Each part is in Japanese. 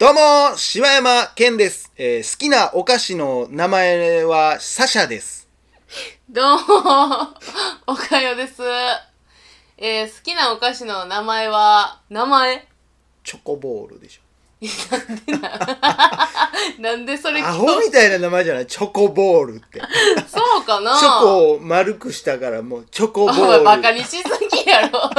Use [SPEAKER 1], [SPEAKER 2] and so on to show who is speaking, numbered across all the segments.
[SPEAKER 1] どうも、柴山健です、えー好きなお菓子の名前はサシャです。
[SPEAKER 2] どうも、おかよです。えー、好きなお菓子の名前は、名前？
[SPEAKER 1] チョコボールでしょ。
[SPEAKER 2] なんでそれ
[SPEAKER 1] アホみたいな名前じゃない？チョコボールって。チ
[SPEAKER 2] そうかな？
[SPEAKER 1] ョコを丸くしたからもうチョコボール。
[SPEAKER 2] バカにしすぎやろ。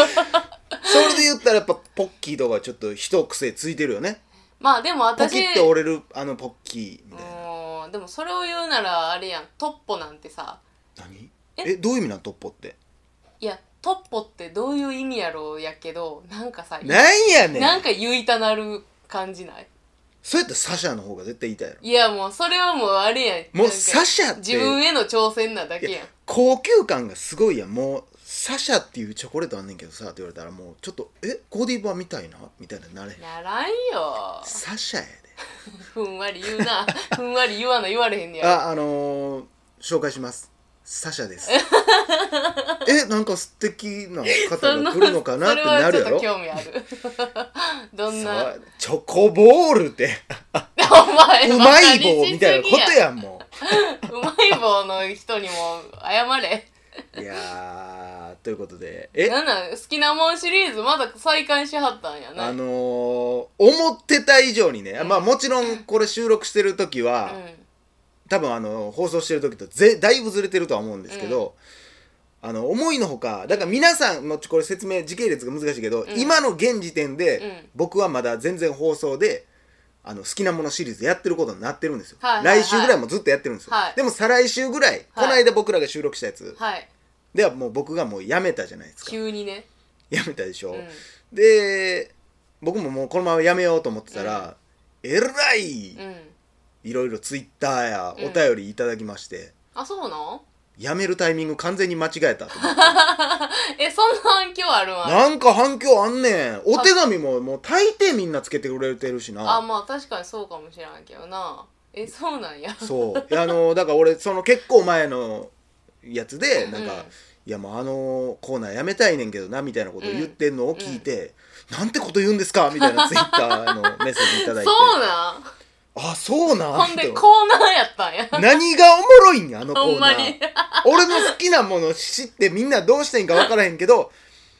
[SPEAKER 1] それで言ったらやっぱポッキーとかちょっと一癖ついてるよね。
[SPEAKER 2] まあでも
[SPEAKER 1] ポ
[SPEAKER 2] 私、
[SPEAKER 1] キって折れるあのポッキーみたいな。
[SPEAKER 2] もうでもそれを言うならあれやん、トッポなんてさ、
[SPEAKER 1] 何？
[SPEAKER 2] え？
[SPEAKER 1] え、どういう意味なんトッポって？
[SPEAKER 2] いや、トッポってどういう意味やろうやけど、なんかさ、
[SPEAKER 1] なんやねん。
[SPEAKER 2] なんか言いたなる感じない？
[SPEAKER 1] そうやったらサシャの方が絶対言いたいやろ。
[SPEAKER 2] いやもうそれはもうあれやん。
[SPEAKER 1] もう
[SPEAKER 2] なんか
[SPEAKER 1] サシャって
[SPEAKER 2] 自分への挑戦なだけ
[SPEAKER 1] や
[SPEAKER 2] ん。
[SPEAKER 1] 高級感がすごいやんもうサシャっていうチョコレートあんねんけどさって言われたらもうちょっとえゴディバみたいな？みたいななれへん
[SPEAKER 2] ならんよ。
[SPEAKER 1] サシャやで
[SPEAKER 2] ふんわり言うな。ふんわり言わな言われへんねや。
[SPEAKER 1] ああのー、紹介しますサシャです えなんか素敵な方が来るのかな？ってなるやろ？
[SPEAKER 2] それはちょっと興味ある。どんな？
[SPEAKER 1] チョコボールって
[SPEAKER 2] お前
[SPEAKER 1] うまい棒みたいなこと
[SPEAKER 2] や。
[SPEAKER 1] やんも
[SPEAKER 2] うまい棒の人にも謝れ。
[SPEAKER 1] ういやーということでえ？
[SPEAKER 2] なんなん好きなもんシリーズまだ再開しはったんやな。
[SPEAKER 1] あのー、思ってた以上にね、まあもちろんこれ収録してる時は、
[SPEAKER 2] うん。
[SPEAKER 1] 多分あの放送してる時とぜだいぶずれてるとは思うんですけど、あの思いのほかだから皆さんもうちょこれ説明時系列が難しいけど、
[SPEAKER 2] ん。
[SPEAKER 1] 今の現時点で、
[SPEAKER 2] うん。
[SPEAKER 1] 僕はまだ全然放送であの好きなものシリーズやってることになってるんですよ、
[SPEAKER 2] はいはいはい。
[SPEAKER 1] 来週ぐらいもずっとやってるんですよ、
[SPEAKER 2] はい。
[SPEAKER 1] でも再来週ぐらい、この間僕らが収録したやつ。
[SPEAKER 2] はい。
[SPEAKER 1] ではもう僕がもうやめたじゃないですか。
[SPEAKER 2] 急にね。
[SPEAKER 1] やめたでしょ、
[SPEAKER 2] うん。
[SPEAKER 1] で僕ももうこのままやめようと思ってたら、えらい
[SPEAKER 2] うん。
[SPEAKER 1] いろいろツイッターや
[SPEAKER 2] うん
[SPEAKER 1] お便りいただきまして、
[SPEAKER 2] あ、そうなん？
[SPEAKER 1] やめるタイミング完全に間違えたと思って。
[SPEAKER 2] え、そんな反響あるわ。
[SPEAKER 1] なんか反響あんねん。お手紙ももう大抵みんなつけてくれてるし
[SPEAKER 2] あ、
[SPEAKER 1] な
[SPEAKER 2] まあ確かにそうかもしれんけどな。え、そうなんや。
[SPEAKER 1] そう。あのだから俺その結構前のやつでなんか、
[SPEAKER 2] うん
[SPEAKER 1] いやもうあのコーナーやめたいねんけどなみたいなことを言ってんのを聞いて、なんてこと言うんですかみたいなツイッターのメッセージいただいて。
[SPEAKER 2] そうなん？
[SPEAKER 1] あそうなん？
[SPEAKER 2] ほんで
[SPEAKER 1] と
[SPEAKER 2] コーナーやったんや。
[SPEAKER 1] 何がおもろいんやあのコーナー。俺の好きなもの知ってみんなどうしていいんか分からへんけど、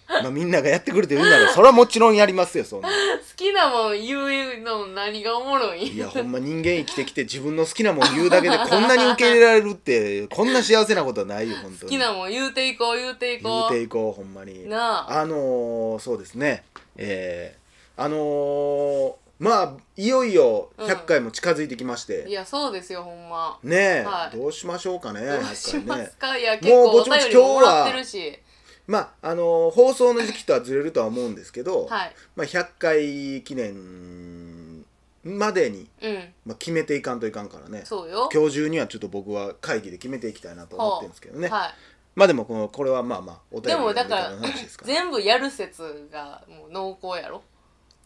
[SPEAKER 1] まあ、みんながやってくれてるんなら それはもちろんやりますよそんな。
[SPEAKER 2] 好きなもん言うの何がおもろいん
[SPEAKER 1] いやほんま人間生きてきて自分の好きなもん言うだけでこんなに受け入れられるってこんな幸せなことはないよ本当に。
[SPEAKER 2] 好きなもん言うていこう言うてい
[SPEAKER 1] 言
[SPEAKER 2] こう。
[SPEAKER 1] うていこうほんまに。
[SPEAKER 2] なあ。
[SPEAKER 1] あのー、そうですね。えー、あのー、まあいよいよ100回も近づいてきまして、
[SPEAKER 2] いやそうですよほんま。
[SPEAKER 1] ねえ、
[SPEAKER 2] はい。
[SPEAKER 1] どうしましょうかね
[SPEAKER 2] どうし
[SPEAKER 1] 100回ね
[SPEAKER 2] ますか、いや結
[SPEAKER 1] もうぼちぼち
[SPEAKER 2] 便りももらってるし。
[SPEAKER 1] まああのー放送の時期とはずれるとは思うんですけど、
[SPEAKER 2] はい。
[SPEAKER 1] まあ、100回記念までに、
[SPEAKER 2] うん。
[SPEAKER 1] まあ、決めていかんといかんからね。今日中にはちょっと僕は会議で決めていきたいなと思ってるんですけどね、
[SPEAKER 2] は
[SPEAKER 1] まあでもこのこれはまあまあお
[SPEAKER 2] い、
[SPEAKER 1] 便り
[SPEAKER 2] でもだから
[SPEAKER 1] の話ですから
[SPEAKER 2] 全部やる説がもう濃厚やろ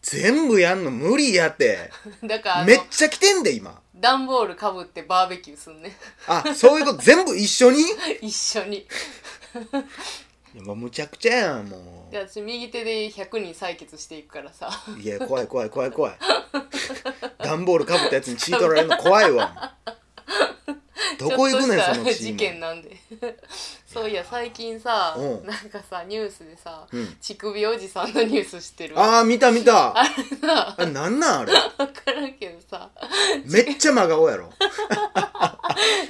[SPEAKER 1] 全部やんの無理やって。
[SPEAKER 2] だから
[SPEAKER 1] めっちゃ来てんで今。
[SPEAKER 2] 段ボールかぶってバーベキューすんね
[SPEAKER 1] あそういうこと全部一緒に？い
[SPEAKER 2] 一緒に。
[SPEAKER 1] やもうむちゃくちゃやんも
[SPEAKER 2] で私右手で100人採血していくからさ。
[SPEAKER 1] ういや怖い怖い怖い怖い。段ボールかぶったやつに血取られるの怖いわ どこ行くねんその血
[SPEAKER 2] 事件なんで。そういや最近さ
[SPEAKER 1] うん。
[SPEAKER 2] なんかさニュースでさ
[SPEAKER 1] うん。
[SPEAKER 2] 乳首おじさんのニュース知ってる？
[SPEAKER 1] ああ見た見た。
[SPEAKER 2] あれさ
[SPEAKER 1] あれなんなんあれ？
[SPEAKER 2] 分からんけどさ。
[SPEAKER 1] めっちゃ真顔やろ。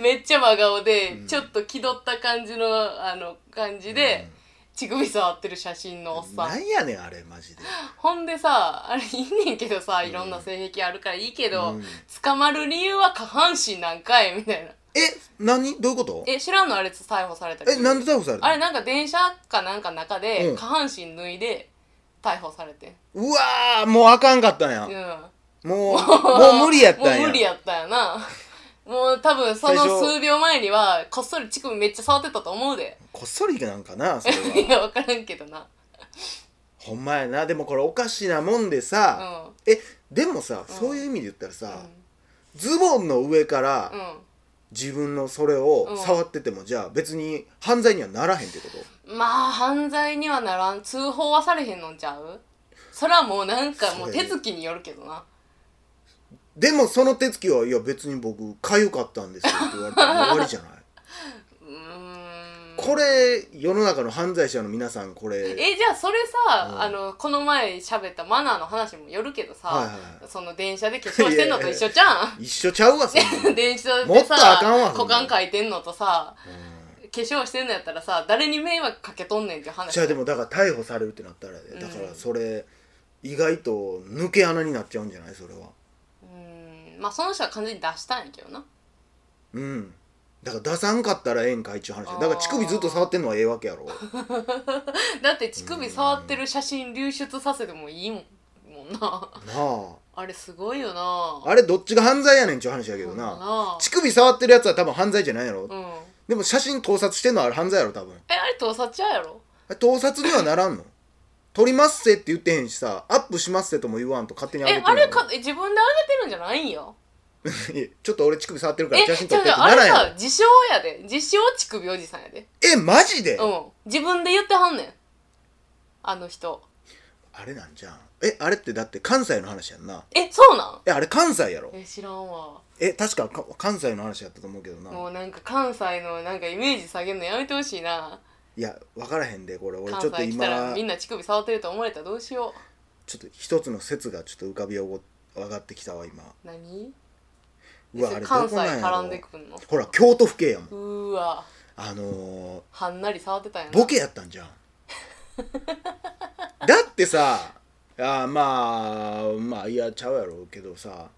[SPEAKER 2] めっちゃ真顔で、ちょっと気取った感じのあの感じで、乳首触ってる写真のおっさん。
[SPEAKER 1] なんやねんあれマジで。
[SPEAKER 2] ほんでさあれいいねんけどさいろんな性癖あるからいいけど、
[SPEAKER 1] うん。
[SPEAKER 2] 捕まる理由は下半身なんかい？みたいな。
[SPEAKER 1] え何？どういうこと？
[SPEAKER 2] え知らんのあれ逮捕された
[SPEAKER 1] えなんで逮捕されたの？
[SPEAKER 2] あれなんか電車かなんかの中で
[SPEAKER 1] うん。
[SPEAKER 2] 下半身脱いで逮捕されてん。
[SPEAKER 1] うわーもうあかんかったんや、
[SPEAKER 2] うん。
[SPEAKER 1] もうもう無理やったんや。
[SPEAKER 2] もう無理やったよなもう多分その数秒前にはこっそり乳首めっちゃ触ってたと思うで。
[SPEAKER 1] こっそりなんかなそれ
[SPEAKER 2] い
[SPEAKER 1] は
[SPEAKER 2] や分からんけどな。
[SPEAKER 1] ほんまやな。でもこれおかしなもんで
[SPEAKER 2] う
[SPEAKER 1] さ、
[SPEAKER 2] ん。
[SPEAKER 1] えでもさ、
[SPEAKER 2] うん。
[SPEAKER 1] そういう意味で言ったらさ、ズボンの上から
[SPEAKER 2] うん。
[SPEAKER 1] 自分のそれを
[SPEAKER 2] うん。
[SPEAKER 1] 触ってても、じゃあ別に犯罪にはならへんってこと？
[SPEAKER 2] うんまあ犯罪にはならん。通報はされへんのんちゃう？それはもうなんかもう手つきによるけどな
[SPEAKER 1] でもその手つきはいや別に僕かゆかったんですよって言われたら終わりじゃない。これ世の中の犯罪者の皆さんこれ
[SPEAKER 2] えじゃあそれさ、
[SPEAKER 1] うん。
[SPEAKER 2] あのこの前喋ったマナーの話もよるけどさ、
[SPEAKER 1] はいはいはい。
[SPEAKER 2] その電車で化粧してんのと一緒じゃん。
[SPEAKER 1] 一緒ちゃうわそ
[SPEAKER 2] 電車でさ
[SPEAKER 1] あかんわそ
[SPEAKER 2] 股間書いてんのとさ
[SPEAKER 1] うん。
[SPEAKER 2] 化粧してんのやったらさ誰に迷惑かけとんねんって話。
[SPEAKER 1] じゃあでもだから逮捕されるってなったらねだからそれ意外と抜け穴になっちゃうんじゃない？それは
[SPEAKER 2] うんまあその人は完全に出したんやけどな。
[SPEAKER 1] うん。だから出さんかったらええんかいっちゅう話やだから乳首ずっと触ってんのはええわけやろ。
[SPEAKER 2] だって乳首触ってる写真流出させてもいいもんもんな。
[SPEAKER 1] なあ。
[SPEAKER 2] あれすごいよな。
[SPEAKER 1] あれどっちが犯罪やねんっちゅう話やけどな。
[SPEAKER 2] な
[SPEAKER 1] 乳首触ってるやつは多分犯罪じゃないやろ。
[SPEAKER 2] うん。
[SPEAKER 1] でも写真盗撮してんのはあれ犯罪やろ多分。
[SPEAKER 2] えあれ盗撮ちゃうやろ？
[SPEAKER 1] 盗撮にはならんの？撮りますせって言ってへんしさアップしますせとも言わんと勝手に上げ
[SPEAKER 2] え
[SPEAKER 1] てんの
[SPEAKER 2] あれかえ自分で上げてるんじゃないんよ。
[SPEAKER 1] いやちょっと俺乳首触ってるから
[SPEAKER 2] え
[SPEAKER 1] 写真撮ってってならん。やろ
[SPEAKER 2] さ自称やで。自称乳首おじさんやで。
[SPEAKER 1] えマジで、
[SPEAKER 2] うん。自分で言ってはんねん。あの人。
[SPEAKER 1] あれなんじゃん。えあれってだって関西の話やんな。
[SPEAKER 2] えそうなん？
[SPEAKER 1] えあれ関西やろ。
[SPEAKER 2] え知らんわ。
[SPEAKER 1] え確かか関西の話やったと思うけどな。
[SPEAKER 2] もうなんか関西のなんかイメージ下げるのやめてほしいない
[SPEAKER 1] や分からへんでこれ。俺
[SPEAKER 2] 関
[SPEAKER 1] ちょっと今
[SPEAKER 2] みんな乳首触ってると思われたらどうしよ
[SPEAKER 1] ちょっと一つの説がちょっと浮かび上がってきたわ今。
[SPEAKER 2] う何？
[SPEAKER 1] うわあれ
[SPEAKER 2] 関西絡んで
[SPEAKER 1] ろ
[SPEAKER 2] くんの？
[SPEAKER 1] ほら京都府警やもん。
[SPEAKER 2] うーわ。
[SPEAKER 1] あの
[SPEAKER 2] はんなり触ってたんや
[SPEAKER 1] ボケやったんじゃん。だってさあーまあまあいやちゃうやろうけどさ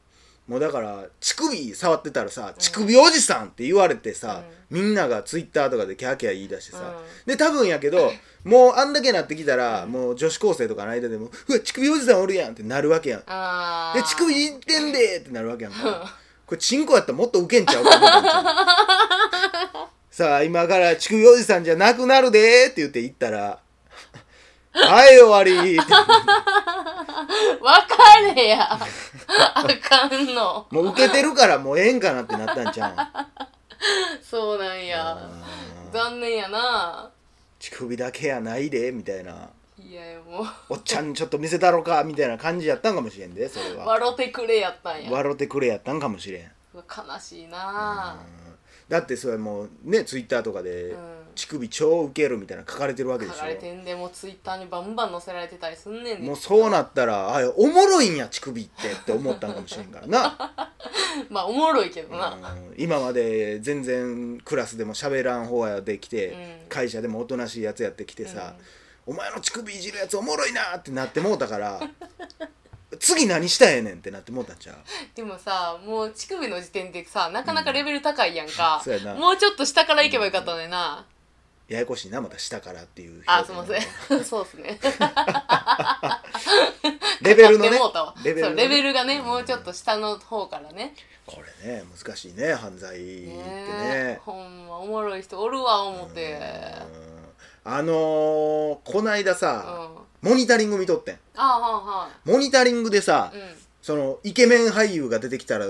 [SPEAKER 1] もうだから乳首触ってたらさ乳首おじさんって言われてさ、みんながツイッターとかでキャーキャー言い出してさ、
[SPEAKER 2] う
[SPEAKER 1] で多分やけどもうあんだけなってきたら、もう女子高生とかの間でも「うわ乳首おじさんおるやん」ってなるわけやん。で乳首いってんでってなるわけやん。かこれチンコやったらもっとウケんちゃうか さあ今から乳首おじさんじゃなくなるでって言って言ったら「はい終わり」っ て
[SPEAKER 2] わかれや。あかんの。
[SPEAKER 1] もうウケてるからもうええんかなってなったんちゃう？
[SPEAKER 2] そうなんや。
[SPEAKER 1] うん
[SPEAKER 2] 残念やな。
[SPEAKER 1] 乳首だけやないでみたいな。い
[SPEAKER 2] やいやも
[SPEAKER 1] おっちゃんちょっと見せたろかみたいな感じやったんかもしれんでそれ
[SPEAKER 2] う
[SPEAKER 1] は。
[SPEAKER 2] 笑ってくれやったんや。
[SPEAKER 1] 笑ってくれやったんかもしれん。
[SPEAKER 2] 悲しいな
[SPEAKER 1] だってそれもうねツイッターとかで
[SPEAKER 2] うん。
[SPEAKER 1] 乳首超ウケるみたいな書かれてるわけでし
[SPEAKER 2] 書かれてんでもうツイッターにバンバン載せられてたりすんねん
[SPEAKER 1] もうそうなったらあおもろいんや乳首ってって思ったんかもしれんからな。
[SPEAKER 2] まあおもろいけどな。
[SPEAKER 1] うん。今まで全然クラスでも喋らん方やできて、
[SPEAKER 2] うん。
[SPEAKER 1] 会社でもおとなしいやつやってきてさ、お前の乳首いじるやつおもろいなってなってもうたから次何したんやねんってなってもうたんちゃう？
[SPEAKER 2] でもさもう乳首の時点でさなかなかレベル高いやんか、
[SPEAKER 1] そうやな。
[SPEAKER 2] もうちょっと下から行けばよかったのにな、
[SPEAKER 1] ややこしいなまた下からっていう
[SPEAKER 2] あすいません。そうっすね。
[SPEAKER 1] レベルのね。レベル
[SPEAKER 2] レベルがねもうちょっと下の方からね。
[SPEAKER 1] これね難しいね犯罪って
[SPEAKER 2] ね。
[SPEAKER 1] ね
[SPEAKER 2] ほんまおもろい人おるわ思って。
[SPEAKER 1] うん。あのー、こないだ
[SPEAKER 2] うん
[SPEAKER 1] モニタリング見とってん。
[SPEAKER 2] あはは
[SPEAKER 1] モニタリングでさ、
[SPEAKER 2] いうん。
[SPEAKER 1] そのイケメン俳優が出てきたら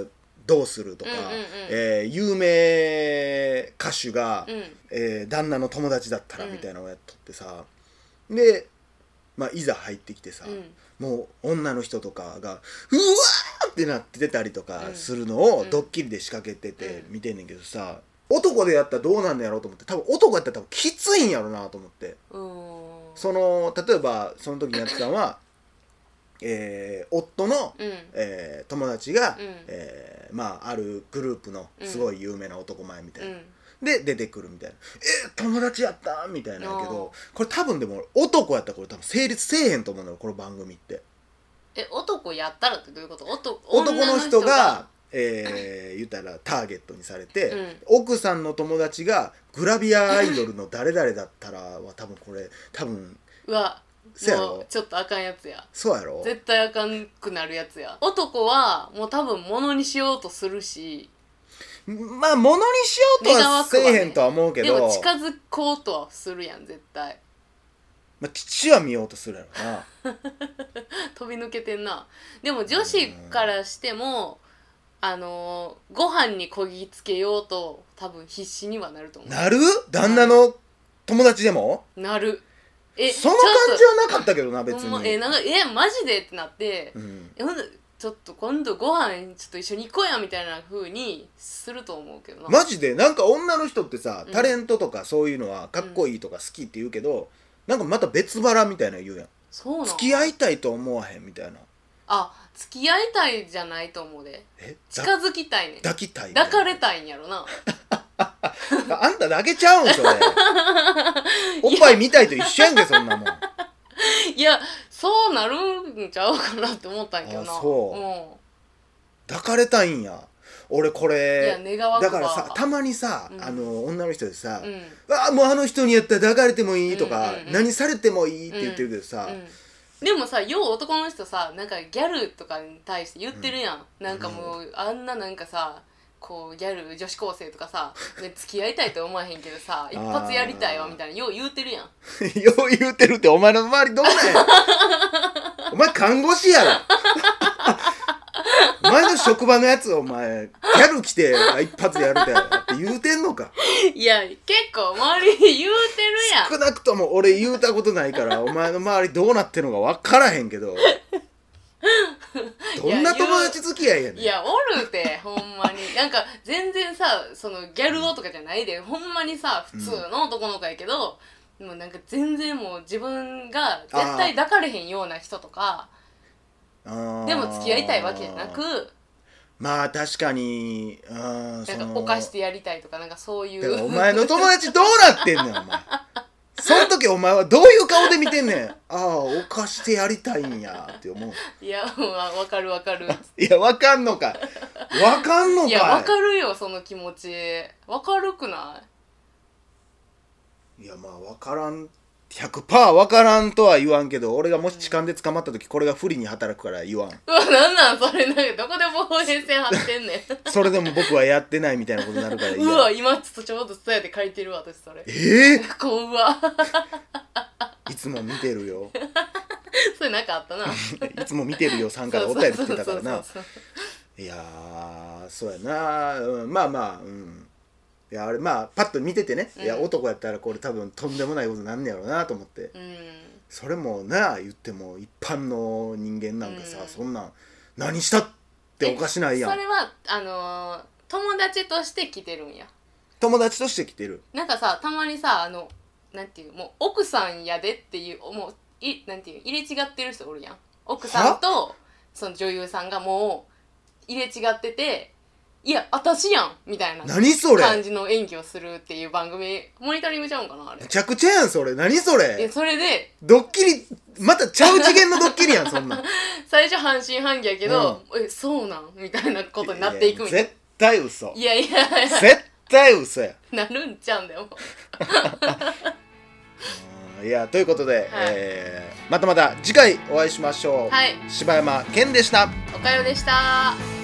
[SPEAKER 1] どうするとか、
[SPEAKER 2] うんうんうん。
[SPEAKER 1] えー有名歌手が、
[SPEAKER 2] うん。
[SPEAKER 1] えー旦那の友達だったら
[SPEAKER 2] うん。
[SPEAKER 1] みたいなのをやっとってさ、で、まあ、いざ入ってきてさ、
[SPEAKER 2] うん。
[SPEAKER 1] もう女の人とかがうわーってなってたりとか
[SPEAKER 2] うん。
[SPEAKER 1] するのを
[SPEAKER 2] うん。
[SPEAKER 1] ドッキリで仕掛けてて
[SPEAKER 2] うん。
[SPEAKER 1] 見てんねんけどさ男でやったらどうなんのやろうと思って多分男やったら多分きついんやろなと思って。
[SPEAKER 2] うーん
[SPEAKER 1] その例えばその時にやってたのは、えー夫の、
[SPEAKER 2] うん。
[SPEAKER 1] えー友達が、
[SPEAKER 2] うん。
[SPEAKER 1] えーまああるグループのすごい有名な男前みたいな、
[SPEAKER 2] うん。
[SPEAKER 1] で出てくるみたいな「えー友達やった?」みたいなんやけ
[SPEAKER 2] あ
[SPEAKER 1] どこれ多分でも男やったらこれ多分成立せえへんと思うのよこの番組って。
[SPEAKER 2] え男やったらってどういうこと？男
[SPEAKER 1] 男の人
[SPEAKER 2] 女
[SPEAKER 1] がえー言ったらターゲットにされて、
[SPEAKER 2] うん。
[SPEAKER 1] 奥さんの友達がグラビアアイドルの誰々だったらは多分これ多分
[SPEAKER 2] うわ
[SPEAKER 1] そうやろ？
[SPEAKER 2] もうちょっとあかんやつや。
[SPEAKER 1] そうやろ？
[SPEAKER 2] 絶対あかんくなるやつや。男はもう多分物にしようとするし。
[SPEAKER 1] まあ物にしようとはせえへんとは思うけ
[SPEAKER 2] で
[SPEAKER 1] ど、
[SPEAKER 2] も近づこうとはするやん絶対。
[SPEAKER 1] まあ、父は見ようとするやろな。
[SPEAKER 2] 飛び抜けてんな。でも女子からしてもあのーご飯にこぎつけようと多分必死にはなると思
[SPEAKER 1] なる？旦那の友達でも？
[SPEAKER 2] うなる。え
[SPEAKER 1] その感じはなかったけどな別に。
[SPEAKER 2] えなんかえマジでってなって
[SPEAKER 1] うん。
[SPEAKER 2] えほんでちょっと今度ご飯ちょっと一緒に行こうやみたいな風にすると思うけどな、
[SPEAKER 1] マジで？なんか女の人ってさ
[SPEAKER 2] うん。
[SPEAKER 1] タレントとかそういうのはかっこいいとか好きって言うけど、なんかまた別腹みたいなの言うやん。
[SPEAKER 2] そうなん
[SPEAKER 1] 付き合いたいと思わへんみたいな。
[SPEAKER 2] あ付き合いたいじゃないと思うで。
[SPEAKER 1] え？
[SPEAKER 2] 近
[SPEAKER 1] だ
[SPEAKER 2] づきたいねん。
[SPEAKER 1] 抱きたい
[SPEAKER 2] 抱かれたいんやろな。
[SPEAKER 1] あんただけちゃうんそれ。おっぱい見たいと一緒やんけそんなもん。
[SPEAKER 2] いやそうなるんちゃうかなって思ったんやけどな。
[SPEAKER 1] あそう。抱かれたいんや。俺これだからさたまにさ、
[SPEAKER 2] うん。
[SPEAKER 1] あの女の人でさ
[SPEAKER 2] うん「
[SPEAKER 1] あもうあの人にやったら抱かれてもいい」とか、
[SPEAKER 2] うんうんうん。
[SPEAKER 1] 何されてもいい」って言ってるけどさ、
[SPEAKER 2] うんでもさよう男の人さなんかギャルとかに対して言ってるやん、なんかもうあんななんかさこうギャル女子高生とかさ、ね、付き合いたいと思わへんけどさ一発やりたいわみたいなよう言うてるやん。
[SPEAKER 1] よう言うてるってお前の周りどうなんや。お前看護師やろ。お前の職場のやつお前ギャル来てあ一発やるだよって言うてんのか。
[SPEAKER 2] いや結構周りに言うてるやん。
[SPEAKER 1] 少なくとも俺言うたことないからお前の周りどうなってんのか分からへんけど。どんな友達付き合いやねん。
[SPEAKER 2] いやおるてほんまに。なんか全然さそのギャル男とかじゃないでほんまにさ普通の男の子やけど、もうなんか全然もう自分が絶対抱かれへんような人とかでも付き合いたいわけじゃなく
[SPEAKER 1] まあ確かに。うん
[SPEAKER 2] なんか犯してやりたいとかなんかそうい
[SPEAKER 1] だからお
[SPEAKER 2] う
[SPEAKER 1] 前の友達どうなってんねんお前。その時お前はどういう顔で見てんねん。ああ犯してやりたいんやって思う。
[SPEAKER 2] いやまあわかるわかる。
[SPEAKER 1] いやわかんのかわかんのか
[SPEAKER 2] いやわかるよその気持ち。わかるくない？
[SPEAKER 1] いやまあわからん100%わからんとは言わんけど俺がもし痴漢で捕まった時これが不利に働くから言わん。
[SPEAKER 2] うわなんなんそれなんかどこで防衛線張ってんねん。
[SPEAKER 1] それでも僕はやってないみたいなことになるから言
[SPEAKER 2] う
[SPEAKER 1] わ
[SPEAKER 2] 今ちょっとちょうど伝えて書いてるわ私それ。
[SPEAKER 1] ええ
[SPEAKER 2] こうわ
[SPEAKER 1] いつも見てるよ。
[SPEAKER 2] それなんかあったな。
[SPEAKER 1] いつも見てるよさんからお便り来てたからな。いやーそうやな、うん、まあまあうんいやあれまあパッと見ててね、いや
[SPEAKER 2] うん
[SPEAKER 1] 男やったらこれ多分とんでもないことなんねやろうなと思って。
[SPEAKER 2] うん。
[SPEAKER 1] それもな言っても一般の人間なんかさ、
[SPEAKER 2] うん。
[SPEAKER 1] そんなん何したっておかしないやん。
[SPEAKER 2] それはあのー友達として来てるんや。
[SPEAKER 1] 友達として来てる。
[SPEAKER 2] なんかさたまにさあのなんていうもう奥さんやでっていうもういなんていう入れ違ってる人おるやん。奥さんとその女優さんがもう入れ違ってていや私やんみたいな
[SPEAKER 1] 何それ？
[SPEAKER 2] 感じの演技をするっていう番組モニタリングちゃうんかなあれ。
[SPEAKER 1] めちゃくちゃやんそれ。何そ
[SPEAKER 2] え
[SPEAKER 1] れ
[SPEAKER 2] それで
[SPEAKER 1] ドッキリまたちゃう次元のドッキリやんそんなん。
[SPEAKER 2] 最初半信半疑やけど、えそうなんみたいなことになっていくみたい
[SPEAKER 1] 絶対嘘。
[SPEAKER 2] ないやいや。いや
[SPEAKER 1] 絶対嘘や。
[SPEAKER 2] なるんちゃうんだよ。
[SPEAKER 1] う んいやということで、えーまたまた次回お会いしましょう、
[SPEAKER 2] はい。
[SPEAKER 1] 柴山健でした。
[SPEAKER 2] おかよでした